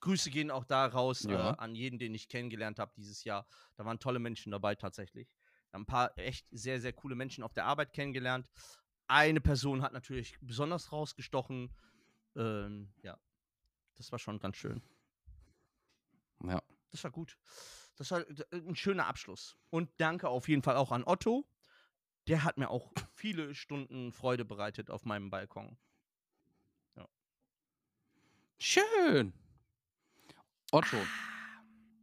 Grüße gehen auch da raus Ja. äh, an jeden, den ich kennengelernt habe dieses Jahr. Da waren tolle Menschen dabei tatsächlich. Ein paar echt sehr, sehr coole Menschen auf der Arbeit kennengelernt. Eine Person hat natürlich besonders rausgestochen. Ähm, ja, das war schon ganz schön. Ja. Das war gut. Das war ein schöner Abschluss. Und danke auf jeden Fall auch an Otto. Der hat mir auch viele Stunden Freude bereitet auf meinem Balkon. Schön. Otto.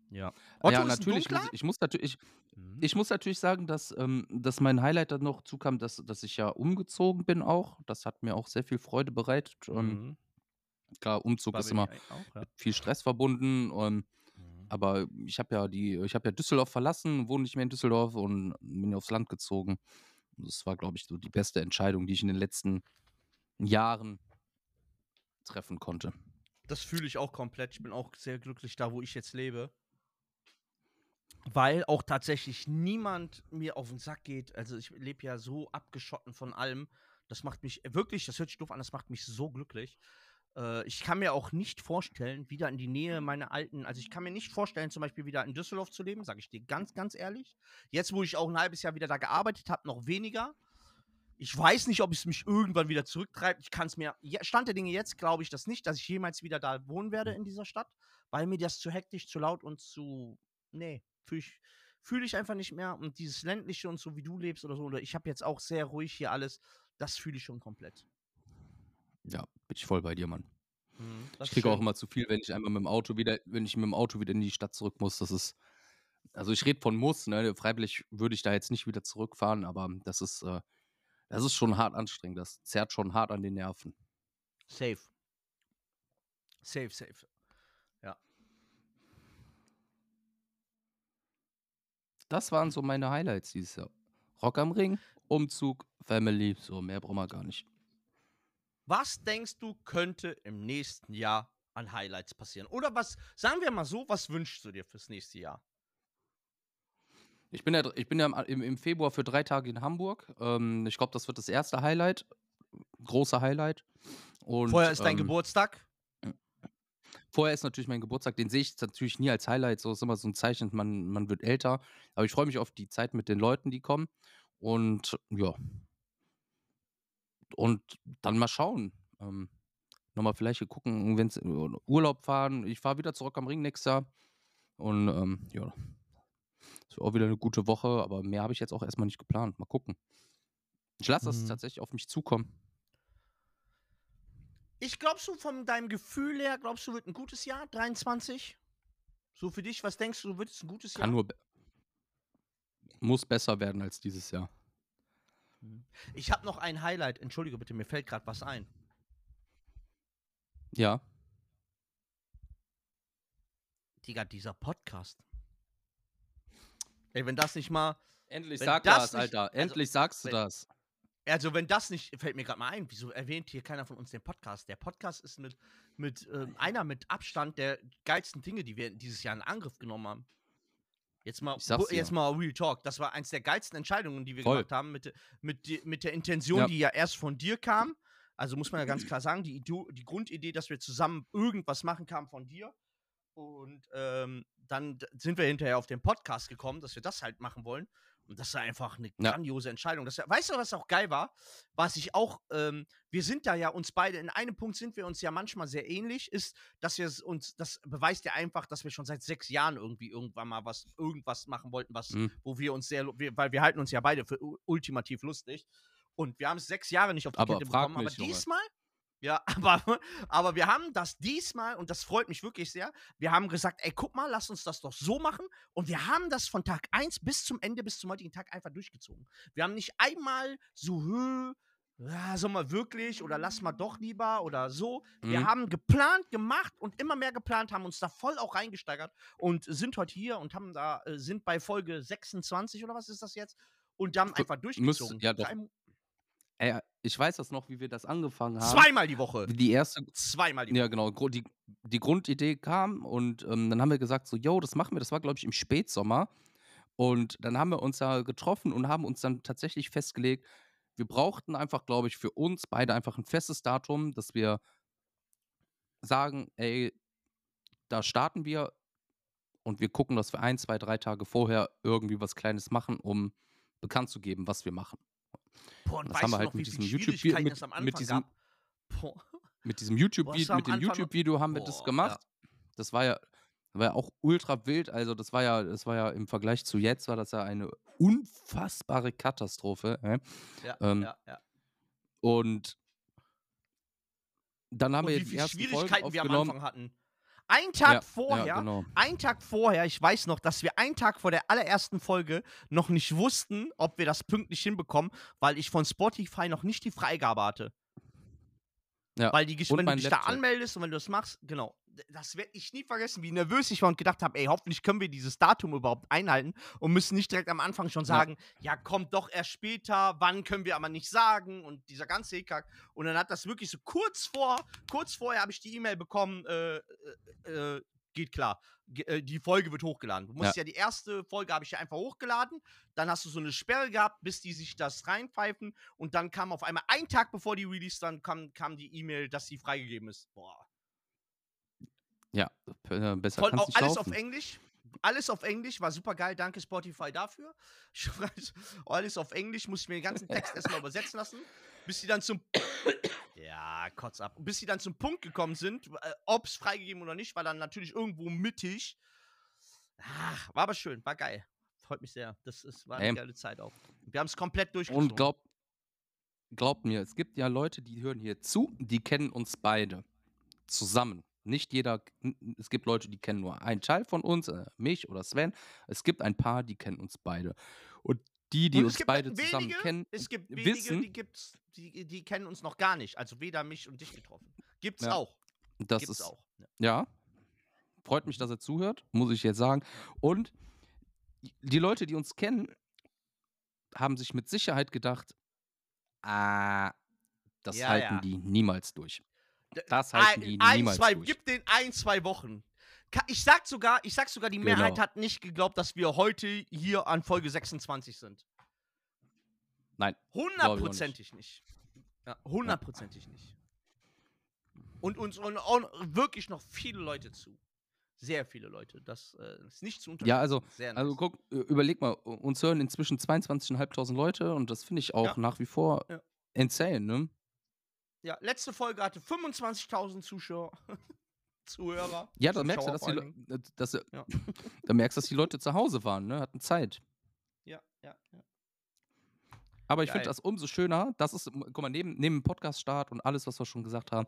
Ja. ja, natürlich. Muss, ich, muss natürlich Mhm. ich muss natürlich sagen, dass, ähm, dass mein Highlight dann noch zukam, dass, dass ich ja umgezogen bin auch. Das hat mir auch sehr viel Freude bereitet. Ähm, Mhm. klar, Umzug War ist immer auch, ja. viel Stress verbunden. Ähm, Mhm. Aber ich habe ja die, ich habe ja Düsseldorf verlassen, wohne nicht mehr in Düsseldorf und bin aufs Land gezogen. Das war, glaube ich, so die beste Entscheidung, die ich in den letzten Jahren treffen konnte. Das fühle ich auch komplett. Ich bin auch sehr glücklich da, wo ich jetzt lebe. Weil auch tatsächlich niemand mir auf den Sack geht. Also ich lebe ja so abgeschotten von allem. Das macht mich wirklich, das hört sich doof an, das macht mich so glücklich. Äh, ich kann mir auch nicht vorstellen, wieder in die Nähe meiner alten, also ich kann mir nicht vorstellen, zum Beispiel wieder in Düsseldorf zu leben, sage ich dir ganz, ganz ehrlich. Jetzt, wo ich auch ein halbes Jahr wieder da gearbeitet habe, noch weniger. Ich weiß nicht, ob es mich irgendwann wieder zurücktreibt. Ich kann es mir, Stand der Dinge jetzt, glaube ich das nicht, dass ich jemals wieder da wohnen werde in dieser Stadt, weil mir das zu hektisch, zu laut und zu, nee, fühle ich, fühl ich einfach nicht mehr. Und dieses ländliche und so, wie du lebst oder so, oder ich habe jetzt auch sehr ruhig hier alles, das fühle ich schon komplett. Ja, bin ich voll bei dir, Mann. Mhm, Ich kriege auch immer zu viel, wenn ich einmal mit dem Auto wieder, wenn ich mit dem Auto wieder in die Stadt zurück muss. Das ist, also ich rede von muss, ne? Freiwillig würde ich da jetzt nicht wieder zurückfahren, aber das ist, äh, das ist schon hart anstrengend. Das zerrt schon hart an den Nerven. Safe. Safe, safe. Das waren so meine Highlights dieses Jahr. Rock am Ring, Umzug, Family, so mehr brauchen wir gar nicht. Was denkst du, könnte im nächsten Jahr an Highlights passieren? Oder was, sagen wir mal so, was wünschst du dir fürs nächste Jahr? Ich bin ja, ich bin ja im, im Februar für drei Tage in Hamburg. Ähm, ich glaube, das wird das erste Highlight. Große Highlight. Und, Vorher ist dein ähm, Geburtstag. Vorher ist natürlich mein Geburtstag, den sehe ich natürlich nie als Highlight, so ist immer so ein Zeichen, man, man wird älter. Aber ich freue mich auf die Zeit mit den Leuten, die kommen. Und ja. Und dann mal schauen. Ähm, Nochmal vielleicht gucken, wenn es Urlaub fahren. Ich fahre wieder zurück am Ring nächstes Jahr. Und ähm, ja. Das wird auch wieder eine gute Woche, aber mehr habe ich jetzt auch erstmal nicht geplant. Mal gucken. Ich lasse das Mhm. tatsächlich auf mich zukommen. Ich glaubst du, von deinem Gefühl her, glaubst du, wird ein gutes Jahr? 23? So für dich, was denkst du, wird es ein gutes Kann Jahr? nur. be- Muss besser werden als dieses Jahr. Ich habe noch ein Highlight. Entschuldige bitte, mir fällt gerade was ein. Ja. Digga, dieser Podcast. Ey, wenn das nicht mal. Endlich sag das das, Alter. also, Endlich sagst du wenn- das. Also, wenn das nicht, fällt mir gerade mal ein, wieso erwähnt hier keiner von uns den Podcast? Der Podcast ist mit, mit ähm, einer mit Abstand der geilsten Dinge, die wir dieses Jahr in Angriff genommen haben. Jetzt mal, jetzt mal Real Talk. Das war eins der geilsten Entscheidungen, die wir Voll. gemacht haben, mit, mit, mit der Intention, Ja. die ja erst von dir kam. Also muss man ja ganz klar sagen, die, die Grundidee, dass wir zusammen irgendwas machen, kam von dir. Und ähm, dann sind wir hinterher auf den Podcast gekommen, dass wir das halt machen wollen. Und das war einfach eine Ja. grandiose Entscheidung. Das, weißt du, was auch geil war? Was ich auch, ähm, wir sind da ja uns beide, in einem Punkt sind wir uns ja manchmal sehr ähnlich, ist, dass wir es uns, das beweist ja einfach, dass wir schon seit sechs Jahren irgendwie irgendwann mal was, irgendwas machen wollten, was, Mhm. wo wir uns sehr, wir, weil wir halten uns ja beide für ultimativ lustig. Und wir haben es sechs Jahre nicht auf die Aber Kette bekommen. Aber mich, diesmal, Ja, [LAUGHS] aber, aber wir haben das diesmal, und das freut mich wirklich sehr, wir haben gesagt, ey, guck mal, lass uns das doch so machen. Und wir haben das von Tag 1 bis zum Ende, bis zum heutigen Tag einfach durchgezogen. Wir haben nicht einmal so, hö, ja, soll mal wirklich oder lass mal doch lieber oder so. Wir Mhm. haben geplant, gemacht und immer mehr geplant, haben uns da voll auch reingesteigert und sind heute hier und haben da, äh, sind bei Folge 26 oder was ist das jetzt? Und haben einfach durchgezogen. ja, doch. Drei- Ey, ich weiß das noch, wie wir das angefangen haben. Zweimal die Woche. Die erste, Zweimal die Woche. ja genau, die, die Grundidee kam und ähm, dann haben wir gesagt so, yo, das machen wir. Das war, glaube ich, im Spätsommer. Und dann haben wir uns da getroffen und haben uns dann tatsächlich festgelegt, wir brauchten einfach, glaube ich, für uns beide einfach ein festes Datum, dass wir sagen, ey, da starten wir und wir gucken, dass wir ein, zwei, drei Tage vorher irgendwie was Kleines machen, um bekannt zu geben, was wir machen. Boah, und Das weißt haben wir du halt noch, mit wie diesem viele YouTube- Schwierigkeiten mit- es am mit Anfang diesem- gab? Boah. Mit diesem YouTube, am mit dem Anfang noch- YouTube-Video haben wir das Boah, gemacht. ja. Das war ja, war ja auch ultra wild. Also das war ja, das war ja im Vergleich zu jetzt war das ja eine unfassbare Katastrophe. hä? Ja, Ähm, ja, ja. Und dann haben Und wir wie die ersten Folgen Schwierigkeiten wir am. Anfang hatten. Ein Tag ja, vorher, Ja, genau. ein Tag vorher, ich weiß noch, dass wir einen Tag vor der allerersten Folge noch nicht wussten, ob wir das pünktlich hinbekommen, weil ich von Spotify noch nicht die Freigabe hatte. Ja, Weil die, wenn du dich da Laptop. anmeldest und wenn du das machst, genau, das werde ich nie vergessen, wie nervös ich war und gedacht habe, ey, hoffentlich können wir dieses Datum überhaupt einhalten und müssen nicht direkt am Anfang schon Ja. sagen, ja, kommt doch erst später, wann können wir aber nicht sagen und dieser ganze Hickhack. Und dann hat das wirklich so kurz vor, kurz vorher habe ich die E-Mail bekommen, äh, äh, äh, geht klar. Äh, die Folge wird hochgeladen. Du musst ja. die erste Folge habe ich ja einfach hochgeladen. Dann hast du so eine Sperre gehabt, bis die sich das reinpfeifen. Und dann kam auf einmal ein Tag bevor die Release, dann kam, kam die E-Mail, dass sie freigegeben ist. Boah. Ja, äh, besser Voll kann's auch alles laufen. auf Englisch. Alles auf Englisch, war super geil. Danke Spotify dafür. Weiß, [LAUGHS] alles auf Englisch, muss ich mir den ganzen Text [LAUGHS] erstmal übersetzen lassen. Bis sie dann zum. [COUGHS] Ja, kotz ab. Bis sie dann zum Punkt gekommen sind, äh, ob es freigegeben oder nicht, war dann natürlich irgendwo mittig. Ach, war aber schön, war geil. Freut mich sehr. Das ist, war eine Ey. geile Zeit auch. Wir haben es komplett durchgezogen. Und glaub, glaubt mir, es gibt ja Leute, die hören hier zu, die kennen uns beide zusammen. Nicht jeder, es gibt Leute, die kennen nur einen Teil von uns, äh, mich oder Sven. Es gibt ein paar, die kennen uns beide. Und die, die Und uns beide wenige, zusammen kennen, Es gibt wenige, wissen, die, gibt's, die, die kennen uns noch gar nicht. Also weder mich und dich getroffen. Gibt's Ja, auch. das Gibt's ist, auch. Ja. ja, freut mich, dass er zuhört, muss ich jetzt sagen. Und die Leute, die uns kennen, haben sich mit Sicherheit gedacht, ah, das Ja, halten die niemals durch. Das ein, die ein, niemals zwei, durch. Gib den ein, zwei Wochen. Ich sag sogar, ich sag sogar, die Mehrheit Genau. hat nicht geglaubt, dass wir heute hier an Folge 26 sind. Nein, Hundertprozentig nicht. Ja, hundertprozentig nicht. Und uns und, und wirklich noch viele Leute zu. Sehr viele Leute. Das äh, ist nicht zu unterschätzen. Ja, also, Sehr nice. also guck, überleg mal, uns hören inzwischen 22.500 Leute und das finde ich auch Ja. nach wie vor Ja. insane, ne? Ja, letzte Folge hatte 25.000 Zuschauer. [LAUGHS] Zuhörer. Ja, da merkst du, dass die, äh, dass, Ja. [LAUGHS] da merkst, dass die Leute zu Hause waren, ne? Hatten Zeit. Ja, ja, ja. Aber ich finde das umso schöner. Das ist, guck mal, neben, neben dem Podcast-Start und alles, was wir schon gesagt haben,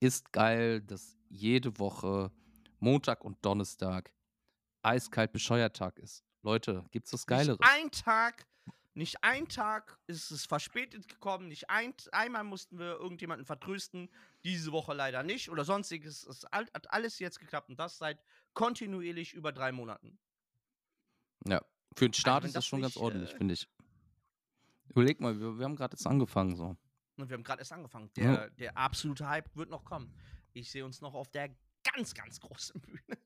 ist geil, dass jede Woche Montag und Donnerstag eiskalt bescheuert Tag ist. Leute, gibt's was Geileres? Nicht ein Tag, nicht ein Tag ist es verspätet gekommen. Nicht ein, einmal mussten wir irgendjemanden vertrösten. Diese Woche leider nicht. Oder sonstiges. Es hat alles jetzt geklappt. Und das seit kontinuierlich über drei Monaten. Ja, für den Start wenn ist das schon ganz nicht, ordentlich, äh, finde ich. Überleg mal, wir, wir haben gerade jetzt angefangen so. Und wir haben gerade erst angefangen. Ja. Der, der absolute Hype wird noch kommen. Ich sehe uns noch auf der ganz, ganz großen Bühne.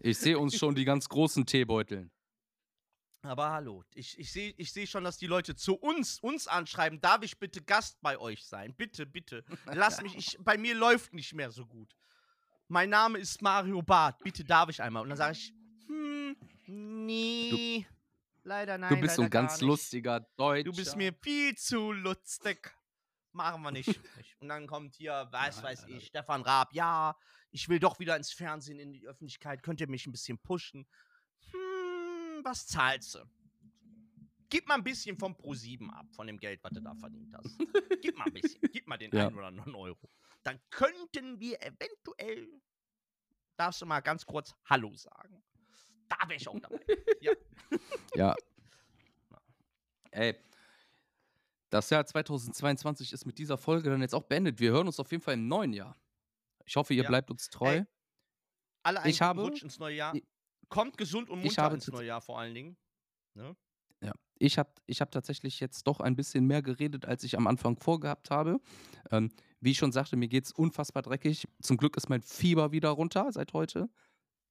Ich sehe uns schon die ganz großen Teebeuteln. Aber hallo, ich, ich sehe ich seh schon, dass die Leute zu uns, uns anschreiben, darf ich bitte Gast bei euch sein? Bitte, bitte. Lass mich, ich, bei mir läuft nicht mehr so gut. Mein Name ist Mario Barth, bitte darf ich einmal. Und dann sage ich, hm, nee, leider nein. du bist so ein ganz lustiger Deutscher. Du bist mir viel zu lustig. Machen wir nicht. [LAUGHS] Und dann kommt hier, was Nein, weiß nein. ich, Stefan Raab, ja, ich will doch wieder ins Fernsehen, in die Öffentlichkeit, könnt ihr mich ein bisschen pushen? Was zahlst du? gib mal ein bisschen vom Pro7 ab, von dem Geld, was du da verdient hast. gib mal ein bisschen, gib mal den Ja. einen oder anderen Euro. Dann könnten wir eventuell, darfst du mal ganz kurz Hallo sagen. Da wäre ich auch dabei. [LAUGHS] ja. [LAUGHS] Ja. Ey. Das Jahr 2022 ist mit dieser Folge dann jetzt auch beendet. Wir hören uns auf jeden Fall im neuen Jahr. Ich hoffe, ihr Ja. bleibt uns treu. Ey, Alle einen Ich habe- Rutsch ins neue Jahr. Kommt gesund und munter ins neue Jahr vor allen Dingen. Ne? Ja, ich habe ich hab tatsächlich jetzt doch ein bisschen mehr geredet, als ich am Anfang vorgehabt habe. Ähm, wie ich schon sagte, mir geht es unfassbar dreckig. Zum Glück ist mein Fieber wieder runter seit heute.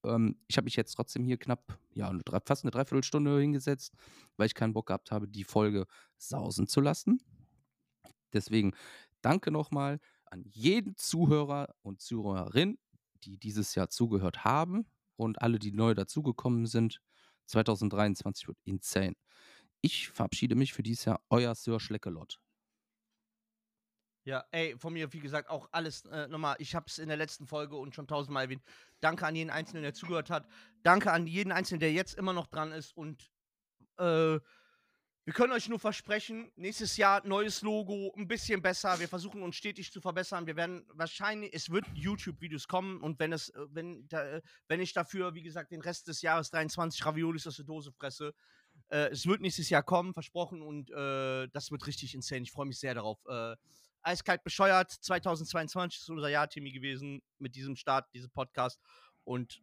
Ähm, ich habe mich jetzt trotzdem hier knapp, ja, fast eine Dreiviertelstunde hingesetzt, weil ich keinen Bock gehabt habe, die Folge sausen zu lassen. Deswegen danke nochmal an jeden Zuhörer und Zuhörerin, die dieses Jahr zugehört haben und alle, die neu dazugekommen sind. 2023 wird insane. Ich verabschiede mich für dieses Jahr, euer Sir Schleckelott. Ja, ey, von mir, wie gesagt, auch alles äh, nochmal. Ich habe es in der letzten Folge und schon tausendmal erwähnt. Danke an jeden Einzelnen, der zugehört hat. Danke an jeden Einzelnen, der jetzt immer noch dran ist. Und äh, wir können euch nur versprechen, nächstes Jahr neues Logo, ein bisschen besser. Wir versuchen uns stetig zu verbessern. Wir werden wahrscheinlich, es wird YouTube-Videos kommen und wenn es, äh, wenn, da, äh, wenn ich dafür, wie gesagt, den Rest des Jahres 23 Raviolis aus der Dose fresse, äh, es wird nächstes Jahr kommen, versprochen und äh, das wird richtig insane. Ich freue mich sehr darauf. Äh, Eiskalt bescheuert, 2022 ist unser Jahr, Timmy, gewesen mit diesem Start, diesem Podcast. Und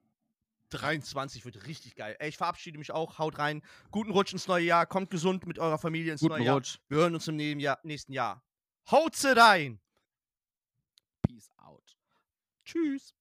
23 wird richtig geil. Ey, ich verabschiede mich auch. Haut rein. Guten Rutsch ins neue Jahr. Kommt gesund mit eurer Familie ins Guten neue Jahr. Rutsch. Wir hören uns im nächsten Jahr. Nächsten Jahr. Haut rein. Peace out. Tschüss.